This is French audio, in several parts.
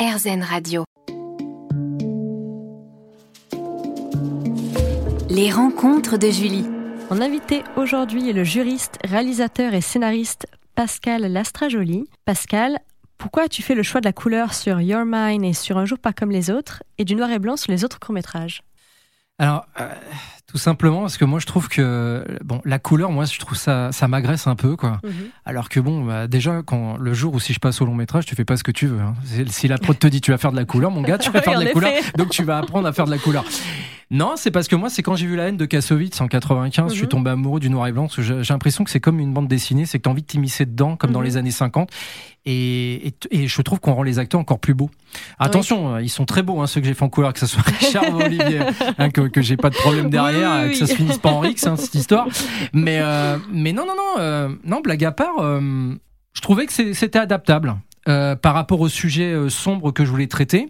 RZN Radio. Les rencontres de Julie. Mon invité aujourd'hui est le juriste, réalisateur et scénariste Pascal Lastrajoli. Pascal, pourquoi as-tu fait le choix de la couleur sur Your Mind et sur Un jour pas comme les autres et du noir et blanc sur les autres courts-métrages? Alors, euh, tout simplement parce que moi je trouve que bon la couleur moi je trouve ça ça m'agresse un peu quoi. Mhm. Alors que bon bah, déjà quand le jour où si je passe au long métrage tu fais pas ce que tu veux. hein. Si la prod te dit tu vas faire de la couleur mon gars tu vas Oui, faire de la couleur donc tu vas apprendre à faire de la couleur. Non c'est parce que moi c'est quand j'ai vu la haine de Kassovitz en 95 je suis Mhm. tombé amoureux du noir et blanc j'ai l'impression que c'est comme une bande dessinée c'est que t'as envie de t'immiscer dedans comme dans Mhm. les années 50 et, et, et je trouve qu'on rend les acteurs encore plus beaux. Attention ils sont très beaux hein, ceux que j'ai fait en couleur que ce soit Richard ou Olivier hein, que, que j'ai pas de problème derrière Oui, oui, que ça se finisse pas en Rix, hein, cette histoire. Mais, euh, mais non, non, non, euh, non, blague à part, euh, je trouvais que c'était adaptable euh, par rapport au sujet euh, sombre que je voulais traiter.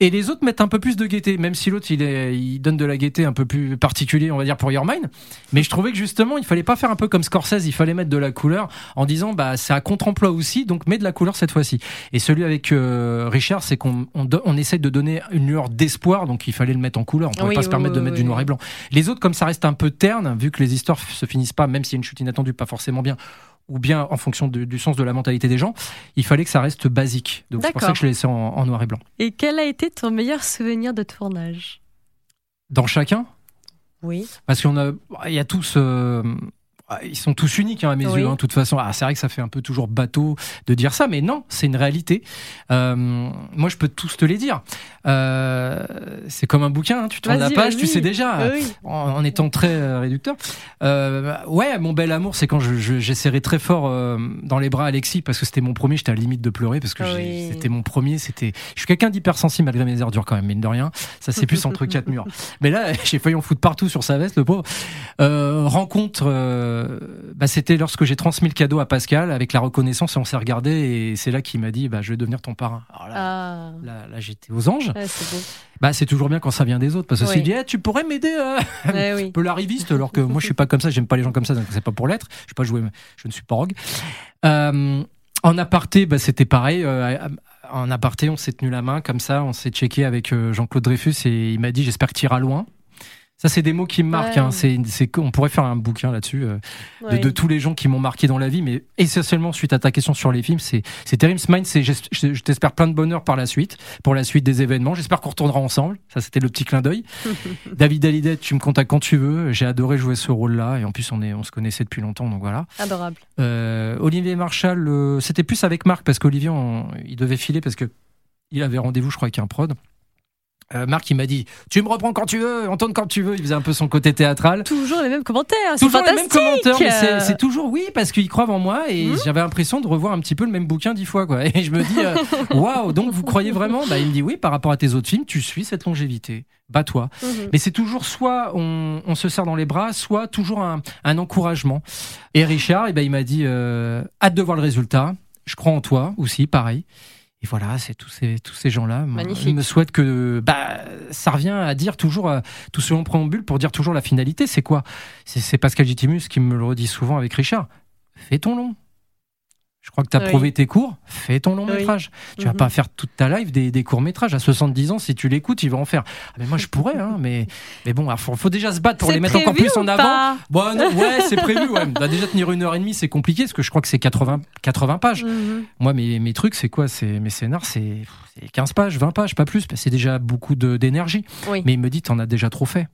Et les autres mettent un peu plus de gaieté, même si l'autre il, est- il donne de la gaieté un peu plus particulier, on va dire pour Your Mind. Mais je trouvais que justement, il fallait pas faire un peu comme Scorsese, il fallait mettre de la couleur en disant bah c'est à contre-emploi aussi, donc mets de la couleur cette fois-ci. Et celui avec euh, Richard, c'est qu'on on, on essaie de donner une lueur d'espoir, donc il fallait le mettre en couleur. On pouvait Oui, pas se oui, permettre de mettre du noir et blanc. Les autres, comme ça reste un peu terne, vu que les histoires se finissent pas, même s'il y a une chute inattendue, pas forcément bien, ou bien en fonction de- du sens de la mentalité des gens, il fallait que ça reste basique. Donc c'est pour ça que je l'ai laissé en, en noir et blanc. Et quel a été ton meilleur souvenir de tournage? Dans chacun, Oui. parce qu'on a, il y a tous. euh, ils sont tous uniques hein, à mes Oui. yeux, hein, de toute façon. Ah, c'est vrai que ça fait un peu toujours bateau de dire ça, mais non, c'est une réalité. Euh, moi, je peux tous te les dire. Euh, c'est comme un bouquin, hein, tu tournes la page, tu sais déjà. Oui. en, en étant très euh, réducteur. Euh, ouais, mon bel amour, c'est quand je- je- j'essaierai très fort euh, dans les bras Alexis parce que c'était mon premier, j'étais à la limite de pleurer parce que Oui. c'était mon premier. C'était, je suis quelqu'un d'hypersensible malgré mes dures quand même, mine de rien. Ça c'est plus entre quatre murs. Mais là, j'ai failli en foutre partout sur sa veste, le pauvre. Euh, rencontre, euh, bah, c'était lorsque j'ai transmis le cadeau à Pascal avec la reconnaissance et on s'est regardé et c'est là qu'il m'a dit, bah, je vais devenir ton parrain. Alors là, Ah. là, là, j'étais aux anges. Ouais, c'est. Bah, toujours bien quand ça vient des autres parce que Oui. dit, Eh, tu pourrais m'aider. euh, oui. un peu l'arriviste, alors que moi je suis pas comme ça, j'aime pas les gens comme ça, donc c'est pas pour l'être. Je pas joué, je ne suis pas rogue. Euh, en aparté, bah, c'était pareil. euh, en aparté, on s'est tenu la main comme ça, on s'est checké avec euh, Jean-Claude Dreyfus et il m'a dit j'espère que tu iras loin. Ça, c'est des mots qui me marquent. Ouais. hein. C'est, c'est, on pourrait faire un bouquin là-dessus euh, de, Ouais. de tous les gens qui m'ont marqué dans la vie, mais essentiellement suite à ta question sur les films, c'est, c'est Terrible Mind. C'est, je, t'espère plein de bonheur par la suite, pour la suite des événements. J'espère qu'on retournera ensemble. Ça, c'était le petit clin d'œil. David Hallyday, tu me contactes quand tu veux. J'ai adoré jouer ce rôle-là et en plus on est, on se connaissait depuis longtemps, donc voilà. Adorable. Euh, Olivier Marchal, euh, c'était plus avec Marc parce qu'Olivier, il devait filer parce que il avait rendez-vous, je crois, avec un prod. Euh, Marc, il m'a dit Tu me reprends quand tu veux, tourne quand tu veux. Il faisait un peu son côté théâtral. Toujours les mêmes commentaires. Toujours les mêmes commentaires, mais c'est- toujours oui, parce qu'ils croient en moi et Mhm. j'avais l'impression de revoir un petit peu le même bouquin dix fois. Quoi. Et je me dis euh, Waouh, donc vous croyez vraiment? Bah, Il me dit Oui, par rapport à tes autres films, tu suis cette longévité. Bats-toi. mhm. Mais c'est toujours soit on, on se serre dans les bras, soit toujours un, un encouragement. Et Richard, eh ben, il m'a dit euh, hâte de voir le résultat. Je crois en toi aussi, pareil. Et voilà, c'est tous ces, tous ces gens-là. Magnifique. Ils me souhaitent que. Bah, ça revient à dire toujours, euh, tout ce long préambule, pour dire toujours la finalité. C'est quoi? C'est c'est Pascal Gitimus qui me le redit souvent avec Richard. Fais ton long. Je crois que tu as Oui. prouvé tes cours, fais ton long Oui. métrage. Tu vas Mhm. pas faire toute ta life des, des courts métrages. À 70 ans, si tu l'écoutes, il va en faire. Ah, mais moi, je pourrais, hein, mais, mais bon, il faut, faut déjà se battre pour les mettre encore plus en avant. Bon, non, ouais, c'est prévu. Ouais. Bah, déjà, tenir une heure et demie, c'est compliqué parce que je crois que c'est 80, 80 pages. Mhm. Moi, mes, mes trucs, c'est quoi? C'est, Mes scénars, c'est c'est 15 pages, 20 pages, pas plus. que C'est déjà beaucoup d'énergie. Oui. Mais il me dit, t'en as déjà trop fait.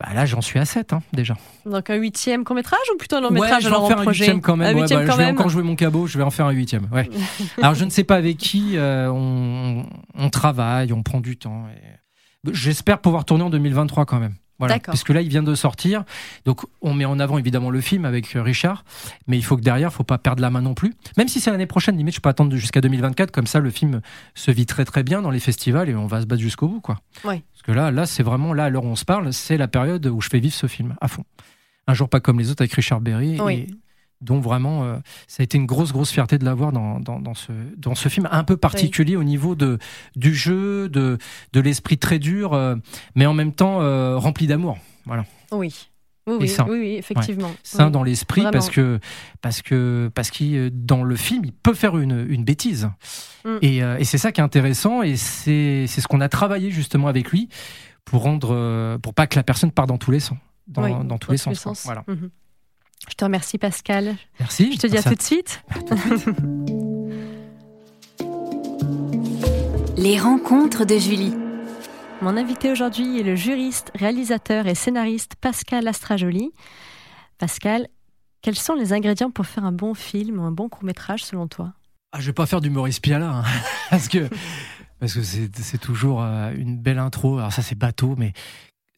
Bah, là, j'en suis à 7, hein, déjà. Donc un huitième court métrage ou plutôt un long Ouais, métrage je vais alors en faire un huitième quand même. Un Ouais, huitième bah, quand je vais même. encore jouer mon cabot, je vais en faire un huitième. Ouais. Alors je ne sais pas avec qui, euh, on, on travaille, on prend du temps. et- J'espère pouvoir tourner en 2023 quand même. Voilà, D'accord. puisque là il vient de sortir, donc on met en avant évidemment le film avec euh, Richard, mais il faut que derrière, faut pas perdre la main non plus. Même si c'est l'année prochaine, limite je peux attendre jusqu'à 2024, comme ça le film se vit très très bien dans les festivals et on va se battre jusqu'au bout quoi. Oui. Parce que là, là c'est vraiment là à l'heure où on se parle, c'est la période où je fais vivre ce film à fond. Un jour pas comme les autres avec Richard Berry. Oui. Et dont vraiment, euh, ça a été une grosse, grosse fierté de l'avoir dans, dans, dans, ce, dans ce film un peu particulier au niveau de, du jeu, de, de l'esprit très dur, euh, mais en même temps euh, rempli d'amour. Voilà. Oui. Oui, oui, sain. oui, oui, effectivement. sain Oui. dans l'esprit parce que parce que parce qu'il dans le film il peut faire une, une bêtise Mm. et, et c'est ça qui est intéressant et c'est ce qu'on a travaillé justement avec lui pour rendre pour pas que la personne parte dans tous les sens dans, dans tous les sens, voilà. Je te remercie, Pascal. merci Je te dis à tout de suite. Les rencontres de Julie. Mon invité aujourd'hui est le juriste, réalisateur et scénariste Pascal Astrajoli. Pascal, quels sont les ingrédients pour faire un bon film ou un bon court-métrage selon toi? Ah, je vais pas faire du Maurice Piala, hein, parce que parce que c'est c'est toujours euh, une belle intro. Alors ça c'est bateau, mais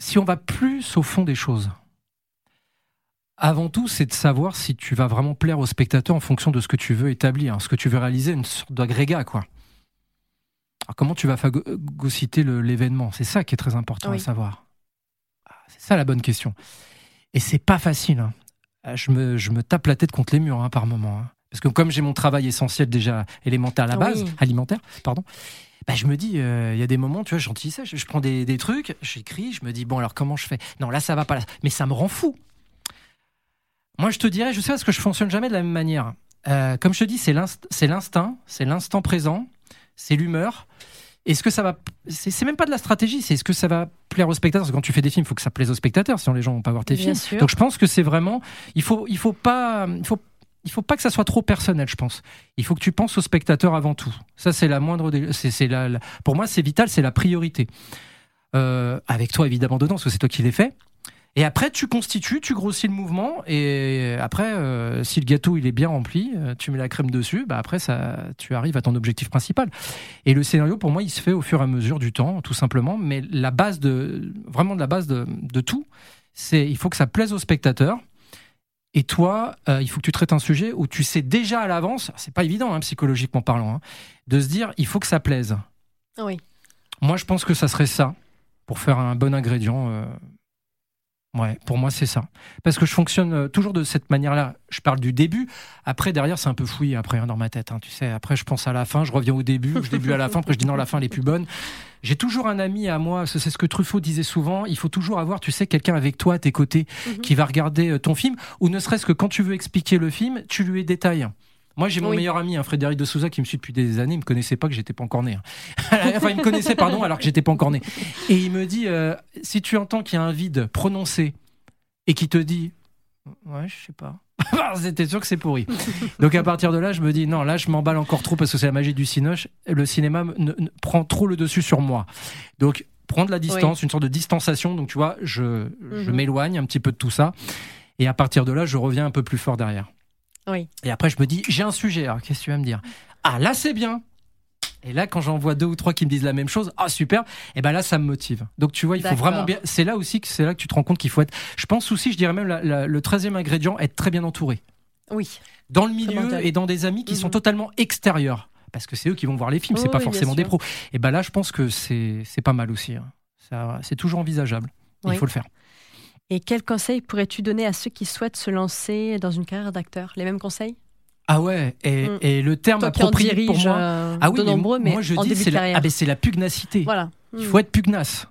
si on va plus au fond des choses, avant tout, c'est de savoir si tu vas vraiment plaire au spectateur en fonction de ce que tu veux établir, ce que tu veux réaliser, une sorte d'agrégat, quoi. Alors comment tu vas phagocyter l'événement? C'est ça qui est très important Oui. à savoir. Ah, C'est ça la bonne question. Et c'est pas facile. hein. Ah, Je me, je me tape la tête contre les murs hein, par moment. hein. Parce que comme j'ai mon travail essentiel déjà élémentaire à la base, Oui. alimentaire, pardon, bah, je me dis, euh, il y a des moments, tu vois, j'anticipe, je, je prends des, des trucs, j'écris, je me dis, bon, alors comment je fais? Non, là, ça va pas. Là. Mais ça me rend fou. Moi, je te dirais, je sais parce que je fonctionne jamais de la même manière. Euh, comme je te dis, c'est l'inst- c'est l'instinct, c'est l'instant présent, c'est l'humeur. Est-ce que ça va. C'est même pas de la stratégie, c'est est-ce que ça va plaire aux spectateurs? Parce que quand tu fais des films, il faut que ça plaise aux spectateurs, sinon les gens vont pas voir tes Bien films. sûr. Donc je pense que c'est vraiment. Il faut, il faut pas. Il faut, il faut pas que ça soit trop personnel, je pense. Il faut que tu penses au spectateur avant tout. Ça, c'est la moindre. c'est la, la- pour moi, c'est vital, c'est la priorité. Euh, avec toi, évidemment, dedans, parce que c'est toi qui l'as fait. Et après, tu constitues, tu grossis le mouvement, et après, euh, si le gâteau il est bien rempli, euh, tu mets la crème dessus, bah après, ça, tu arrives à ton objectif principal. Et le scénario, pour moi, il se fait au fur et à mesure du temps, tout simplement. Mais la base de, vraiment de la base de, de tout, c'est il faut que ça plaise au spectateur. Et toi, euh, il faut que tu traites un sujet où tu sais déjà à l'avance, c'est pas évident hein, psychologiquement parlant, hein, de se dire il faut que ça plaise. Oui. Moi, je pense que ça serait ça pour faire un bon ingrédient. euh, Ouais, pour moi, c'est ça. Parce que je fonctionne euh, toujours de cette manière-là. Je parle du début. Après, derrière, c'est un peu fouillé après hein, dans ma tête. hein, tu sais, après, je pense à la fin, je reviens au début, je début à la fin. Après, je dis non, la fin, elle est plus bonne. J'ai toujours un ami à moi. C'est c'est ce que Truffaut disait souvent. Il faut toujours avoir, tu sais, quelqu'un avec toi à tes côtés Mhm. qui va regarder euh, ton film, ou ne serait-ce que quand tu veux expliquer le film, tu lui détailles. Moi, j'ai mon Oui. meilleur ami, hein, Frédéric de Souza, qui me suit depuis des années. Il me connaissait pas que j'étais pas encore né. hein. enfin, il me connaissait, pardon, alors que j'étais pas encore né. Et il me dit, euh, si tu entends qu'il y a un vide prononcé et qui te dit, ouais, je sais pas. C'était sûr que c'est pourri. Donc à partir de là, je me dis non, là je m'emballe encore trop parce que c'est la magie du cinoche. Le cinéma me- ne- ne- prend trop le dessus sur moi. Donc prendre la distance, une sorte de distanciation. Donc tu vois, je, je Mhm. m'éloigne un petit peu de tout ça. Et à partir de là, je reviens un peu plus fort derrière. Oui. Et après, je me dis, j'ai un sujet. Alors, qu'est-ce que tu vas me dire? Ah, là, c'est bien. Et là, quand j'en vois deux ou trois qui me disent la même chose, ah super. Et ben là, ça me motive. Donc tu vois, il faut vraiment bien. C'est là aussi que c'est là que tu te rends compte qu'il faut être. Je pense aussi, je dirais même la- la- le treizième ingrédient, être très bien entouré Oui. dans le milieu et dans des amis qui Mhm. sont totalement extérieurs. Parce que c'est eux qui vont voir les films, c'est pas oui, forcément des pros. Et ben là, je pense que c'est c'est pas mal aussi. hein. C'est toujours envisageable. Oui. Il faut le faire. Et quels conseils pourrais-tu donner à ceux qui souhaitent se lancer dans une carrière d'acteur? Les mêmes conseils? Ah ouais, et, Mm. et le terme Toi approprié pour diriges moi. euh, ah oui, de mais nombreux, mais moi je dis c'est la, ah ben, c'est la pugnacité. Voilà. Il Mm. faut être pugnace.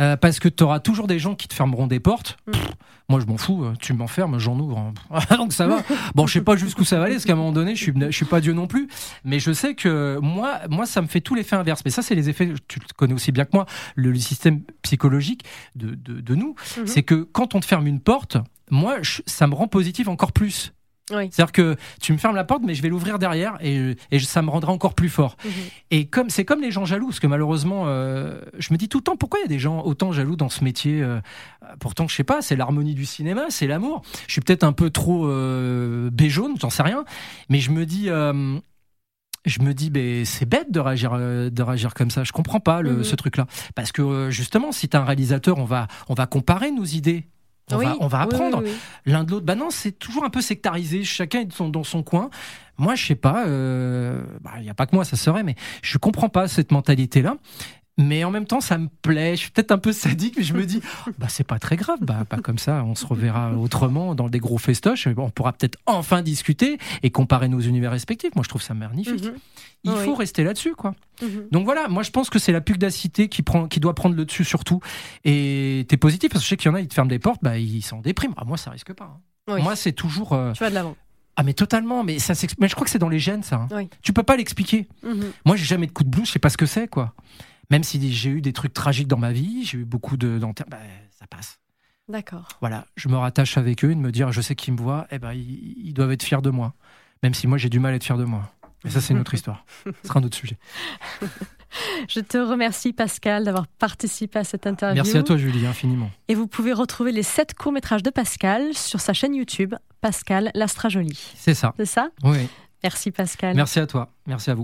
Euh, parce que tu auras toujours des gens qui te fermeront des portes. Mm. Pff, moi, je m'en fous. euh, Tu m'enfermes, j'en ouvre. hein. Donc ça va. Bon, je sais pas jusqu'où ça va aller, parce qu'à un moment donné, je suis, je suis pas Dieu non plus. Mais je sais que moi, moi, ça me fait tout l'effet inverse. Mais ça, c'est les effets. Tu le connais aussi bien que moi, le, le système psychologique de, de, de nous. Mhm. C'est que quand on te ferme une porte, moi, je- ça me rend positif encore plus. Oui. C'est-à-dire que tu me fermes la porte, mais je vais l'ouvrir derrière et, et ça me rendra encore plus fort. Mhm. Et comme c'est comme les gens jaloux, parce que malheureusement, euh, je me dis tout le temps pourquoi il y a des gens autant jaloux dans ce métier. euh, pourtant, je sais pas, c'est l'harmonie du cinéma, c'est l'amour. Je suis peut-être un peu trop euh, béjaune, j'en sais rien, mais je me dis. euh, je me dis, ben, c'est bête de réagir, de réagir comme ça. Je comprends pas le- Mhm. ce truc-là. Parce que justement, si tu un réalisateur, on va, on va comparer nos idées. On, Oui, va, on va apprendre oui, oui. l'un de l'autre. Bah non, c'est toujours un peu sectarisé. Chacun est dans son, dans son coin. Moi, je sais pas. Il n'y a pas que moi, ça serait, mais je comprends pas cette mentalité-là. Mais en même temps, ça me plaît. Je suis peut-être un peu sadique, mais je me dis, bah c'est pas très grave. Bah pas comme ça, on se reverra autrement dans des gros festoches. On pourra peut-être enfin discuter et comparer nos univers respectifs. Moi, je trouve ça magnifique. Mhm. Il Oui. faut rester là-dessus, quoi. Mhm. Donc voilà, moi je pense que c'est la pugdacité qui prend, qui doit prendre le dessus surtout. Et t'es positif parce que je sais qu'il y en a, ils te ferment des portes, bah ils s'en dépriment. Ah, moi, ça risque pas. hein. Oui. Moi, c'est toujours. euh, Tu vas de l'avant. Ah mais totalement. Mais ça, mais je crois que c'est dans les gènes, ça. hein. Oui. Tu peux pas l'expliquer. Mhm. Moi, j'ai jamais de coup de blues, je sais pas ce que c'est, quoi. Même si j'ai eu des trucs tragiques dans ma vie, j'ai eu beaucoup de d'enterres, bah, ça passe. D'accord. Voilà, je me rattache avec eux, et de me dire, je sais qu'ils me voient, eh ben, ils, ils doivent être fiers de moi. Même si moi, j'ai du mal à être fier de moi. Mais ça, c'est une autre histoire. Ce sera un autre sujet. Je te remercie Pascal d'avoir participé à cette interview. Merci à toi, Julie, infiniment. Et vous pouvez retrouver les sept courts-métrages de Pascal sur sa chaîne YouTube, Pascal Lastrajoli. C'est ça. C'est ça? Oui. Merci Pascal. Merci à toi. Merci à vous.